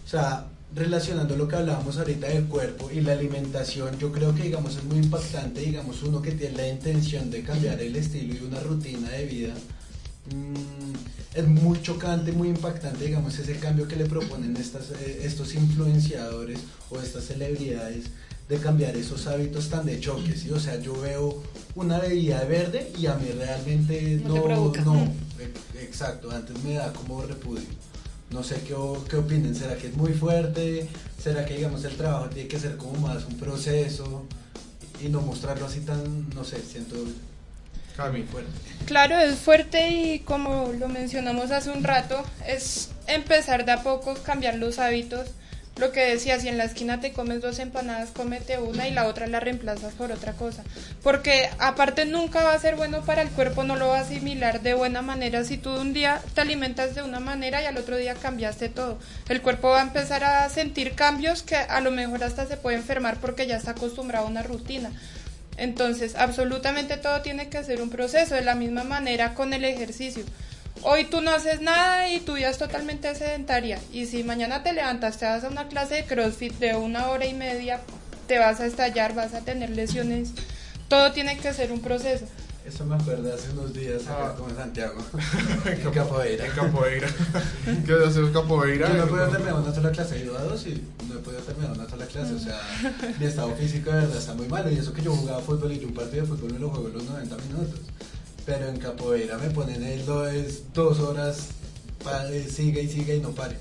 S2: o sea, relacionando lo que hablábamos ahorita del cuerpo y la alimentación, yo creo que, digamos, es muy impactante, digamos, uno que tiene la intención de cambiar el estilo y una rutina de vida, mm, es muy chocante, muy impactante, digamos, ese cambio que le proponen estas, eh, estos influenciadores o estas celebridades de cambiar esos hábitos tan de choque, ¿sí? O sea, yo veo una bebida de verde y a mí realmente
S4: No
S2: no, e- exacto, antes me da como repudio. No sé qué, o- qué opinen, ¿será que es muy fuerte? ¿Será que digamos el trabajo tiene que ser como más un proceso y no mostrarlo así tan, no sé, siento
S1: Cami.
S2: fuerte?
S3: Claro, es fuerte y como lo mencionamos hace un rato, es empezar de a poco, cambiar los hábitos. Lo que decía, si en la esquina te comes dos empanadas, cómete una y la otra la reemplazas por otra cosa. Porque aparte nunca va a ser bueno para el cuerpo, no lo va a asimilar de buena manera. Si tú un día te alimentas de una manera y al otro día cambiaste todo, el cuerpo va a empezar a sentir cambios que a lo mejor hasta se puede enfermar porque ya está acostumbrado a una rutina. Entonces, absolutamente todo tiene que ser un proceso, de la misma manera con el ejercicio. Hoy tú no haces nada y tu vida es totalmente sedentaria. Y si mañana te levantas, te vas a una clase de CrossFit de una hora y media, te vas a estallar, vas a tener lesiones. Todo tiene que ser un proceso.
S2: Eso me acuerdo hace unos días acá
S1: Ah.
S2: como en Santiago,
S1: En
S2: Capoeira.
S1: En capoeira. ¿Qué vas a hacer capoeira?
S2: Yo no he podido terminar una sola clase, he ido a dos y no he podido terminar una sola clase, o sea, mi estado físico de verdad está muy malo y eso que yo jugaba fútbol y yo un partido de fútbol me lo juego en los 90 minutos, pero en capoeira me ponen el es dos horas, eh, sigue y sigue y no pare.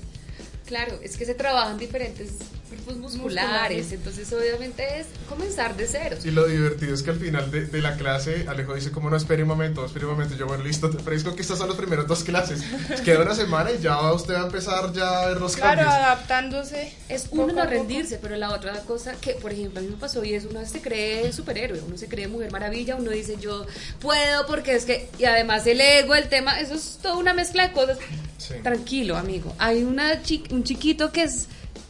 S4: Claro, es que se trabajan diferentes grupos musculares, entonces obviamente es comenzar de cero.
S1: Y lo divertido es que al final de, de la clase Alejo dice como no, espere un momento, espere un momento, yo bueno, listo, te ofrezco que estas son las primeras dos clases, queda una semana y ya usted va a empezar ya a ver los
S3: Claro,
S1: cambios.
S3: adaptándose.
S4: Es uno no rendirse, pero la otra cosa que, por ejemplo, a mí me pasó y es uno se cree superhéroe, uno se cree mujer maravilla, uno dice yo puedo porque es que, y además el ego, el tema, eso es toda una mezcla de cosas.
S1: Sí.
S4: Tranquilo, amigo. Hay una chi- un chiquito que es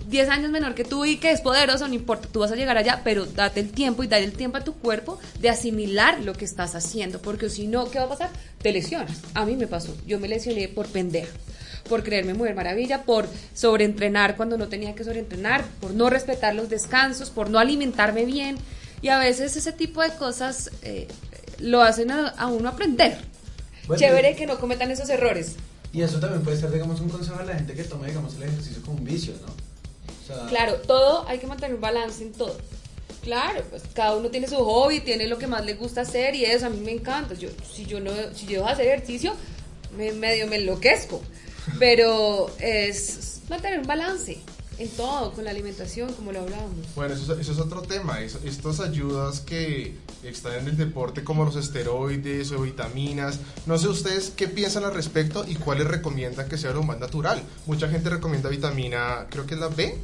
S4: 10 años menor que tú y que es poderoso, no importa, tú vas a llegar allá, pero date el tiempo y dale el tiempo a tu cuerpo de asimilar lo que estás haciendo, porque si no, ¿qué va a pasar? Te lesionas. A mí me pasó, yo me lesioné por pendeja, por creerme mujer maravilla, por sobreentrenar cuando no tenía que sobreentrenar, por no respetar los descansos, por no alimentarme bien, y a veces ese tipo de cosas eh, lo hacen a, a uno aprender.
S2: Bueno,
S4: Chévere que no cometan esos errores.
S2: Y eso también puede ser, digamos, un consejo a la gente que toma, digamos, el ejercicio como un vicio, ¿no? Sea,
S4: Claro, todo hay que mantener un balance en todo. Claro, pues cada uno tiene su hobby, tiene lo que más le gusta hacer y eso a mí me encanta. Yo si yo no si yo dejo de hacer ejercicio, me medio me enloquezco. Pero es mantener un balance en todo, con la alimentación, como lo hablábamos.
S1: Bueno, eso, es- eso es otro tema. es- estas ayudas que están en el deporte, como los esteroides o vitaminas, no sé ustedes qué piensan al respecto y cuáles recomiendan que sea lo más natural. Mucha gente recomienda vitamina, creo que es la B.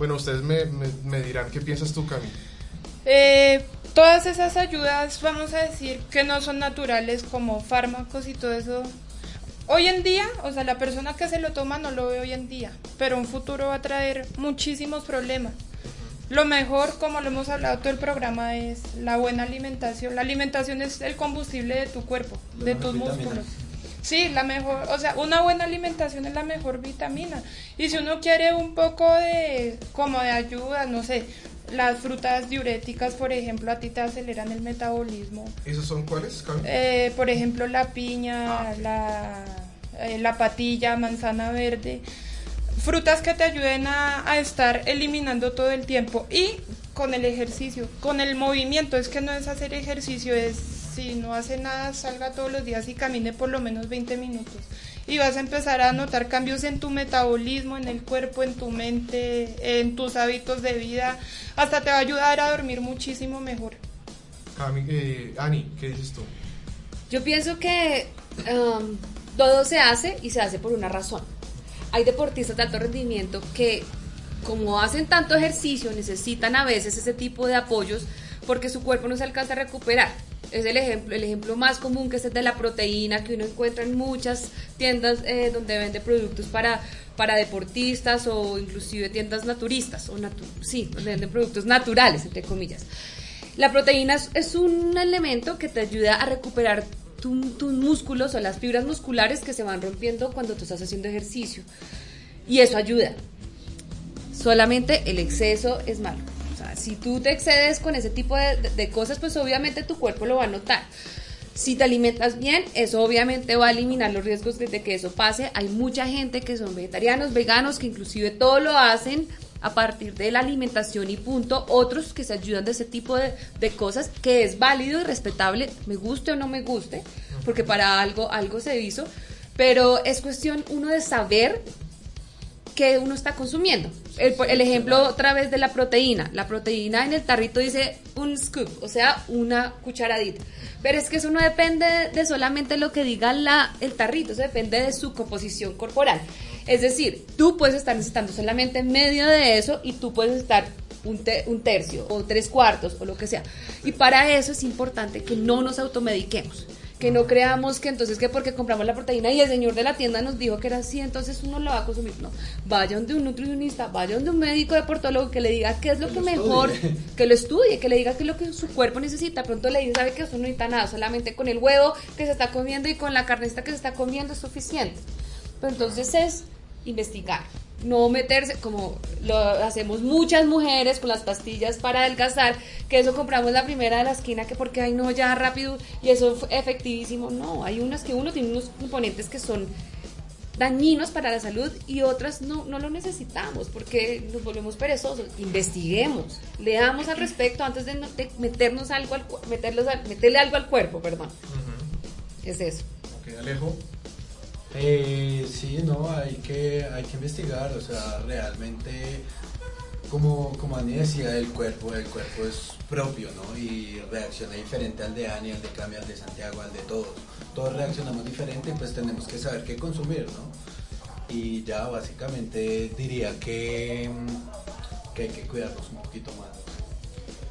S1: Bueno, ustedes me, me- me dirán qué piensas tú, Cami.
S3: Eh, todas esas ayudas, vamos a decir, que no son naturales como fármacos y todo eso. Hoy en día, o sea, la persona que se lo toma no lo ve hoy en día, pero un futuro va a traer muchísimos problemas. Lo mejor, como lo hemos hablado todo el programa, es la buena alimentación. La alimentación es el combustible de tu cuerpo, de tus músculos. Sí, la mejor, o sea, una buena alimentación es la mejor vitamina. Y si uno quiere un poco de, como de ayuda, no sé, las frutas diuréticas, por ejemplo, a ti te aceleran el metabolismo.
S1: ¿Esos son cuáles?
S3: Eh, por ejemplo, la piña, la, eh, la patilla, manzana verde. Frutas que te ayuden a, a estar eliminando todo el tiempo. Y con el ejercicio, con el movimiento. Es que no es hacer ejercicio, es si no hace nada, salga todos los días y camine por lo menos 20 minutos. Y vas a empezar a notar cambios en tu metabolismo, en el cuerpo, en tu mente, en tus hábitos de vida. Hasta te va a ayudar a dormir muchísimo mejor.
S1: Cami, eh, Ani, ¿qué dices tú?
S4: Yo pienso que um, todo se hace y se hace por una razón. Hay deportistas de alto rendimiento que, como hacen tanto ejercicio, necesitan a veces ese tipo de apoyos porque su cuerpo no se alcanza a recuperar. Es el ejemplo, el ejemplo más común que es el de la proteína que uno encuentra en muchas tiendas eh, donde vende productos para, para deportistas o inclusive tiendas naturistas, o natu- sí, donde venden productos naturales, entre comillas. La proteína es, un elemento que te ayuda a recuperar tu- tus músculos o las fibras musculares que se van rompiendo cuando tú estás haciendo ejercicio. Y eso ayuda. Solamente el exceso es malo. Si tú te excedes con ese tipo de, de- cosas, pues obviamente tu cuerpo lo va a notar. Si te alimentas bien, eso obviamente va a eliminar los riesgos de, de que eso pase. Hay mucha gente que son vegetarianos, veganos, que inclusive todo lo hacen a partir de la alimentación y punto. Otros que se ayudan de ese tipo de, de cosas, que es válido y respetable, me guste o no me guste, porque para algo, algo se hizo. Pero es cuestión uno de saber que uno está consumiendo. El, ejemplo otra vez de la proteína. La proteína en el tarrito dice un scoop, o sea, una cucharadita. Pero es que eso no depende de solamente lo que diga la, el tarrito, eso depende de su composición corporal. Es decir, tú puedes estar necesitando solamente medio de eso y tú puedes estar un tercio o tres cuartos o lo que sea. Y para eso es importante que no nos automediquemos que no creamos que entonces que porque compramos la proteína y el señor de la tienda nos dijo que era así, entonces uno lo va a consumir. No, vaya donde un nutricionista, vaya donde un médico deportólogo que le diga qué es lo que,
S2: lo
S4: mejor,
S2: estudie.
S4: que lo estudie, que le diga qué es lo que su cuerpo necesita. Pronto le dice, sabe que eso no necesita nada, solamente con el huevo que se está comiendo y con la carnecita que se está comiendo es suficiente. Pero entonces es investigar, no meterse como lo hacemos muchas mujeres con las pastillas para adelgazar, que eso compramos la primera de la esquina que porque ay no ya rápido y eso fue efectivísimo. No, hay unas que uno tiene unos componentes que son dañinos para la salud y otras no, no lo necesitamos porque nos volvemos perezosos. Investiguemos, leamos al respecto antes de, no- de meternos algo al, meterlos al- meterle algo al cuerpo, perdón. Es eso.
S1: Ok, Alejo.
S2: Eh, sí, no, hay que, hay que investigar, o sea, realmente, como, como Ani decía, el cuerpo, el cuerpo es propio, ¿no? Y reacciona diferente al de Ani, al de Cami, al de Santiago, al de todos. Todos reaccionamos diferente y pues tenemos que saber qué consumir, ¿no? Y ya básicamente diría que, mm, que hay que cuidarnos un poquito más.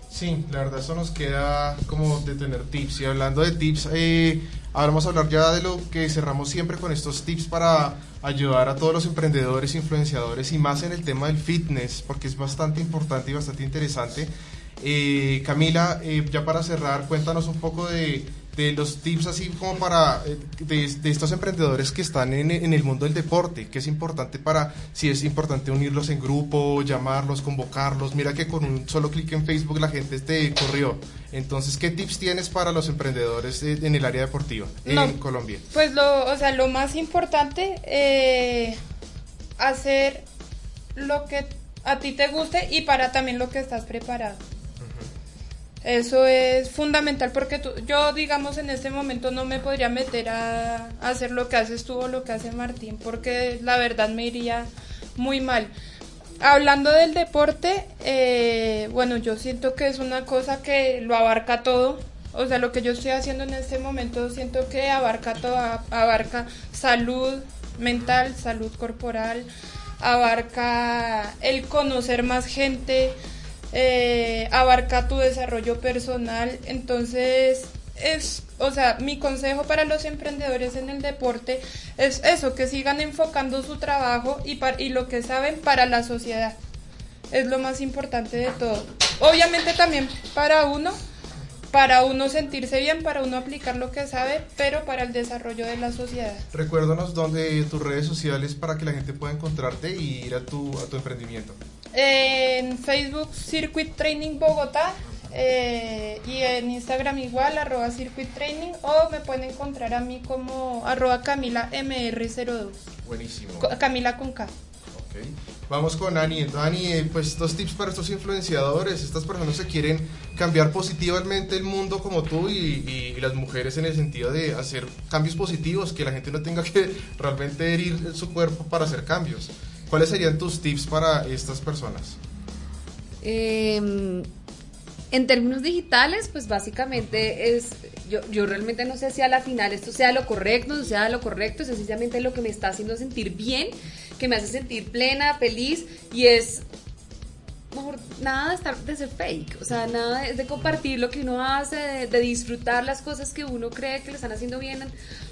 S1: Sí, la verdad eso nos queda como de tener tips. Y hablando de tips, eh, ahora vamos a hablar ya de lo que cerramos siempre con estos tips para ayudar a todos los emprendedores, influenciadores y más en el tema del fitness, porque es bastante importante y bastante interesante. Eh, Camila, eh, ya para cerrar, cuéntanos un poco de de los tips así como para eh, de, estos emprendedores que están en, en, el mundo del deporte, que es importante para, si es importante unirlos en grupo, llamarlos, convocarlos. Mira que con un solo clic en Facebook la gente te corrió. Entonces, ¿qué tips tienes para los emprendedores en el área deportiva en Colombia?
S3: Pues lo, o sea, lo más importante, eh, hacer lo que a ti te guste y para también lo que estás preparado. Eso es fundamental porque yo, digamos, en este momento no me podría meter a, hacer lo que haces tú o lo que hace Martín porque la verdad me iría muy mal. Hablando del deporte, eh, bueno, yo siento que es una cosa que lo abarca todo. O sea, lo que yo estoy haciendo en este momento siento que abarca todo, abarca salud mental, salud corporal, abarca el conocer más gente, eh, abarca tu desarrollo personal. Entonces, es, o sea, mi consejo para los emprendedores en el deporte es eso, que sigan enfocando su trabajo y, y lo que saben para la sociedad. Es lo más importante de todo. Obviamente también para uno, para uno sentirse bien, para uno aplicar lo que sabe, pero para el desarrollo de la sociedad.
S1: Recuérdanos dónde tus redes sociales para que la gente pueda encontrarte y ir a tu, a tu emprendimiento.
S3: En Facebook Circuit Training Bogotá eh, y en Instagram igual arroba Circuit Training o me pueden encontrar a mí como arroba Camila MR02.
S1: Buenísimo.
S3: Camila con K.
S1: Okay. Vamos con Ani. Ani, eh, pues dos tips para estos influenciadores, estas personas que quieren cambiar positivamente el mundo como tú y, y, las mujeres en el sentido de hacer cambios positivos, que la gente no tenga que realmente herir su cuerpo para hacer cambios. ¿Cuáles serían tus tips para estas personas?
S4: Em, en términos digitales, pues básicamente es, yo, yo realmente no sé si a la final esto sea lo correcto, no sea lo correcto, es sencillamente lo que me está haciendo sentir bien, que me hace sentir plena, feliz y es mejor nada de estar de ser fake, o sea, nada de, compartir lo que uno hace, de, disfrutar las cosas que uno cree que le están haciendo bien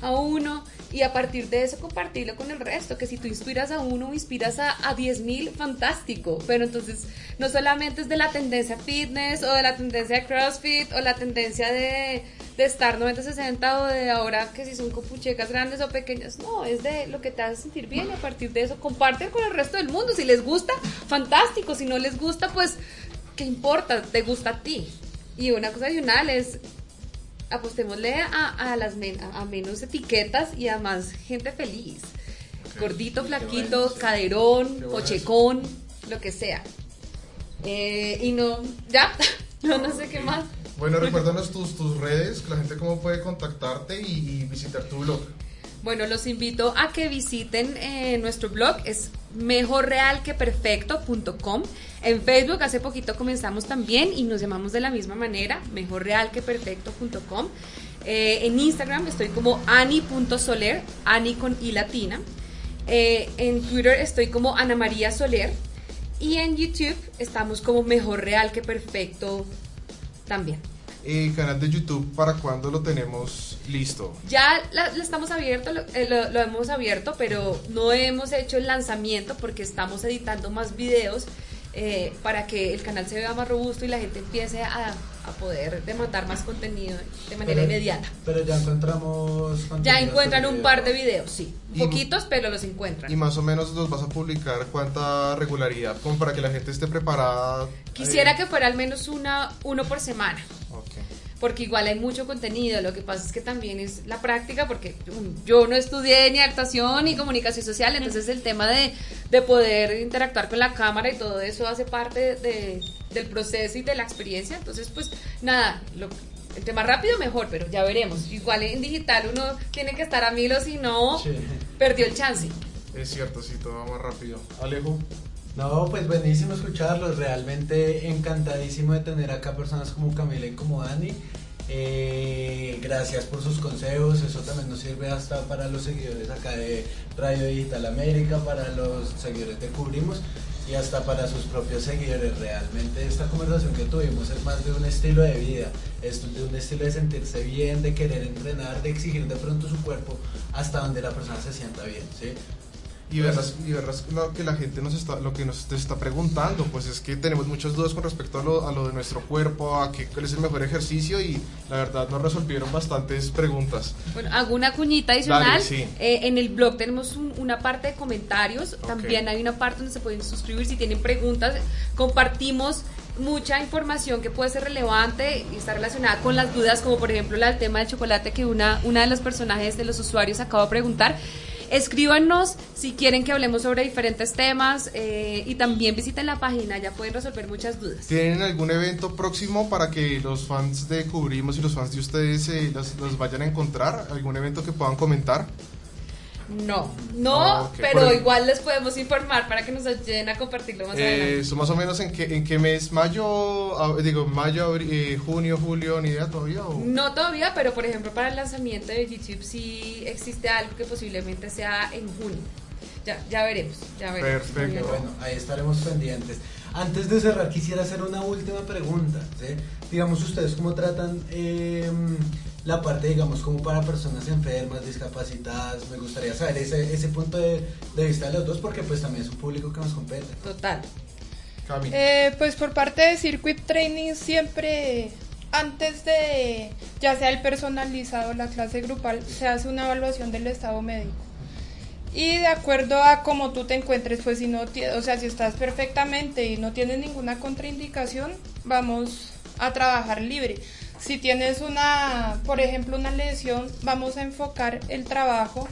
S4: a uno y a partir de eso compartirlo con el resto, que si tú inspiras a uno inspiras a, a 10 mil, fantástico, pero entonces no solamente es de la tendencia fitness o de la tendencia CrossFit o la tendencia de de estar 90-60 o de ahora que si son copuchecas grandes o pequeñas. No, es de lo que te hace sentir bien y a partir de eso comparten con el resto del mundo. Si les gusta, fantástico. Si no les gusta, pues, ¿qué importa? Te gusta a ti. Y una cosa adicional es apostémosle a, a las a, menos etiquetas y a más gente feliz. Gordito, flaquito, caderón, pochecón, lo que sea. Eh, y no, ya, no, no sé qué más.
S1: Bueno, recuérdanos tus, tus redes, la gente cómo puede contactarte y, visitar tu blog.
S4: Bueno, los invito a que visiten eh, nuestro blog, es mejorrealqueperfecto.com. En Facebook hace poquito comenzamos también y nos llamamos de la misma manera, mejorrealqueperfecto.com. Eh, en Instagram estoy como ani.soler, ani con i latina. Eh, en Twitter estoy como Ana María Soler. Y en YouTube estamos como Mejor Real que Perfecto también.
S1: ¿Y canal de YouTube para cuándo lo tenemos listo?
S4: Ya lo estamos abierto, eh, lo, lo, hemos abierto, pero no hemos hecho el lanzamiento porque estamos editando más videos eh, para que el canal se vea más robusto y la gente empiece a, a poder demandar más contenido de manera inmediata.
S2: Pero ya encontramos...
S4: Ya encuentran un par de videos, sí. Poquitos, pero los encuentran.
S1: Y más o menos los vas a publicar cuánta regularidad, como para que la gente esté preparada.
S4: Quisiera que fuera al menos una, uno por semana porque igual hay mucho contenido, lo que pasa es que también es la práctica, porque yo no estudié ni actuación ni comunicación social, entonces el tema de, de poder interactuar con la cámara y todo eso hace parte de, del proceso y de la experiencia, entonces pues nada, lo, entre más rápido mejor, pero ya veremos. Igual en digital uno tiene que estar a mil o si no, perdió el chance.
S1: Es cierto, sí, todo va más rápido. Alejo.
S2: No, pues buenísimo escucharlos, realmente encantadísimo de tener acá personas como Camila y como Dani. Eh, gracias por sus consejos, eso también nos sirve hasta para los seguidores acá de Radio Digital América, para los seguidores de Cubrimos y hasta para sus propios seguidores. Realmente esta conversación que tuvimos es más de un estilo de vida, es de un estilo de sentirse bien, de querer entrenar, de exigir de pronto su cuerpo hasta donde la persona se sienta bien, ¿sí?
S1: Y verás, y verás lo que la gente nos está, lo que nos está preguntando, pues es que tenemos muchas dudas con respecto a lo, a lo de nuestro cuerpo, a qué, cuál es el mejor ejercicio y la verdad nos resolvieron bastantes preguntas.
S4: Bueno, hago una cuñita adicional.
S1: Dale, sí.
S4: Eh, en el blog tenemos un- una parte de comentarios, también hay una parte donde se pueden suscribir si tienen preguntas. Compartimos mucha información que puede ser relevante y está relacionada con las dudas, como por ejemplo del tema del chocolate que una, una de los personajes de los usuarios acaba de preguntar. Escríbanos si quieren que hablemos sobre diferentes temas eh, y también visiten la página, ya pueden resolver muchas dudas.
S1: ¿Tienen algún evento próximo para que los fans de Cubrimos y los fans de ustedes eh, los, los vayan a encontrar? ¿Algún evento que puedan comentar?
S4: No, no,
S1: Ah,
S4: pero igual les podemos informar para que nos ayuden a compartirlo más adelante.
S1: Eh, ¿Eso más o menos en qué, en qué mes? ¿Mayo? digo, mayo, eh, junio, julio, ni idea todavía? o?
S4: No todavía, pero por ejemplo para el lanzamiento de YouTube sí existe algo que posiblemente sea en junio. Ya, ya veremos, ya veremos.
S1: Perfecto.
S2: Bueno, ahí estaremos pendientes. Antes de cerrar, quisiera hacer una última pregunta. ¿sí? Digamos, ustedes cómo tratan eh, la parte, digamos, como para personas enfermas, discapacitadas. Me gustaría saber ese, ese punto de, de vista de los dos, porque pues también es un público que nos compete.
S4: Total.
S3: Eh, pues por parte de Circuit Training siempre antes de ya sea el personalizado la clase grupal se hace una evaluación del estado médico. Y de acuerdo a cómo tú te encuentres, pues si no, o sea, si estás perfectamente y no tienes ninguna contraindicación, vamos a trabajar libre. Si tienes una, por ejemplo, una lesión, vamos a enfocar el trabajo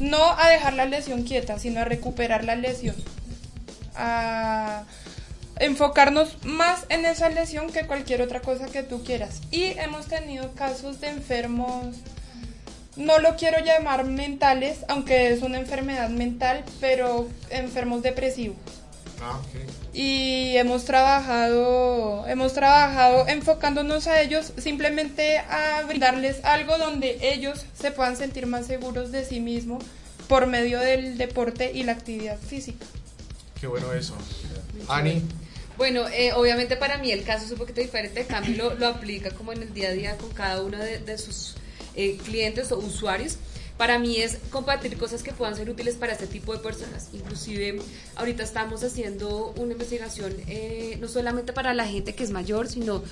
S3: no a dejar la lesión quieta, sino a recuperar la lesión. A enfocarnos más en esa lesión que cualquier otra cosa que tú quieras. Y hemos tenido casos de enfermos, no lo quiero llamar mentales, aunque es una enfermedad mental, pero enfermos depresivos.
S1: Ah, ok.
S3: Y hemos trabajado, hemos trabajado enfocándonos a ellos simplemente a brindarles algo donde ellos se puedan sentir más seguros de sí mismos por medio del deporte y la actividad física.
S1: Qué bueno eso. Ani,
S4: Bueno, eh, obviamente para mí el caso es un poquito diferente. Cami lo, lo aplica como en el día a día con cada uno de, de sus eh, clientes o usuarios. Para mí es compartir cosas que puedan ser útiles para este tipo de personas. Inclusive ahorita estamos haciendo una investigación eh, no solamente para la gente que es mayor, sino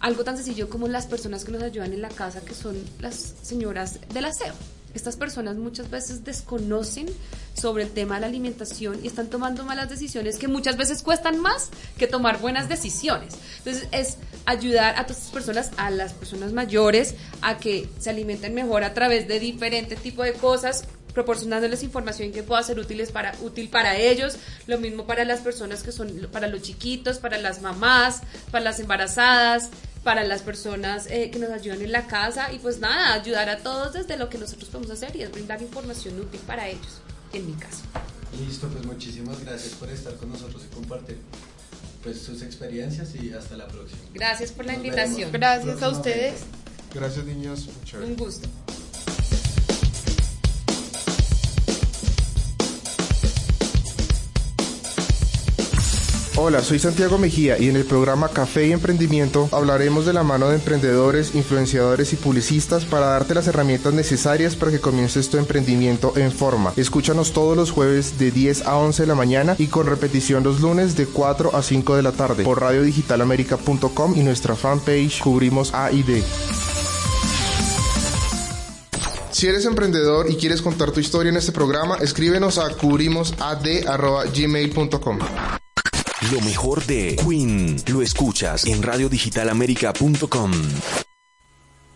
S4: algo tan sencillo como las personas que nos ayudan en la casa, que son las señoras del aseo. Estas personas muchas veces desconocen sobre el tema de la alimentación y están tomando malas decisiones que muchas veces cuestan más que tomar buenas decisiones. Entonces es ayudar a todas estas personas, a las personas mayores, a que se alimenten mejor a través de diferentes tipos de cosas, proporcionándoles información que pueda ser útiles para, útil para ellos, lo mismo para las personas que son, para los chiquitos, para las mamás, para las embarazadas, para las personas eh, que nos ayudan en la casa. Y pues nada, ayudar a todos desde lo que nosotros podemos hacer y es brindar información útil para ellos, en mi caso.
S2: Listo, pues muchísimas gracias por estar con nosotros y compartir pues sus experiencias y hasta la próxima.
S4: Gracias por la
S2: Nos
S4: invitación.
S2: vemos.
S3: Gracias a ustedes.
S1: gracias niños.
S4: Un gusto.
S1: Hola, soy Santiago Mejía y en el programa Café y Emprendimiento hablaremos de la mano de emprendedores, influenciadores y publicistas para darte las herramientas necesarias para que comiences tu emprendimiento en forma. Escúchanos todos los jueves de 10 a 11 de la mañana y con repetición los lunes de 4 a 5 de la tarde por radiodigitalamerica.com y nuestra fanpage Cubrimos A y D. Si eres emprendedor y quieres contar tu historia en este programa, escríbenos a cubrimosad.gmail.com.
S5: Lo mejor de Queen lo escuchas en radiodigitalamerica.com.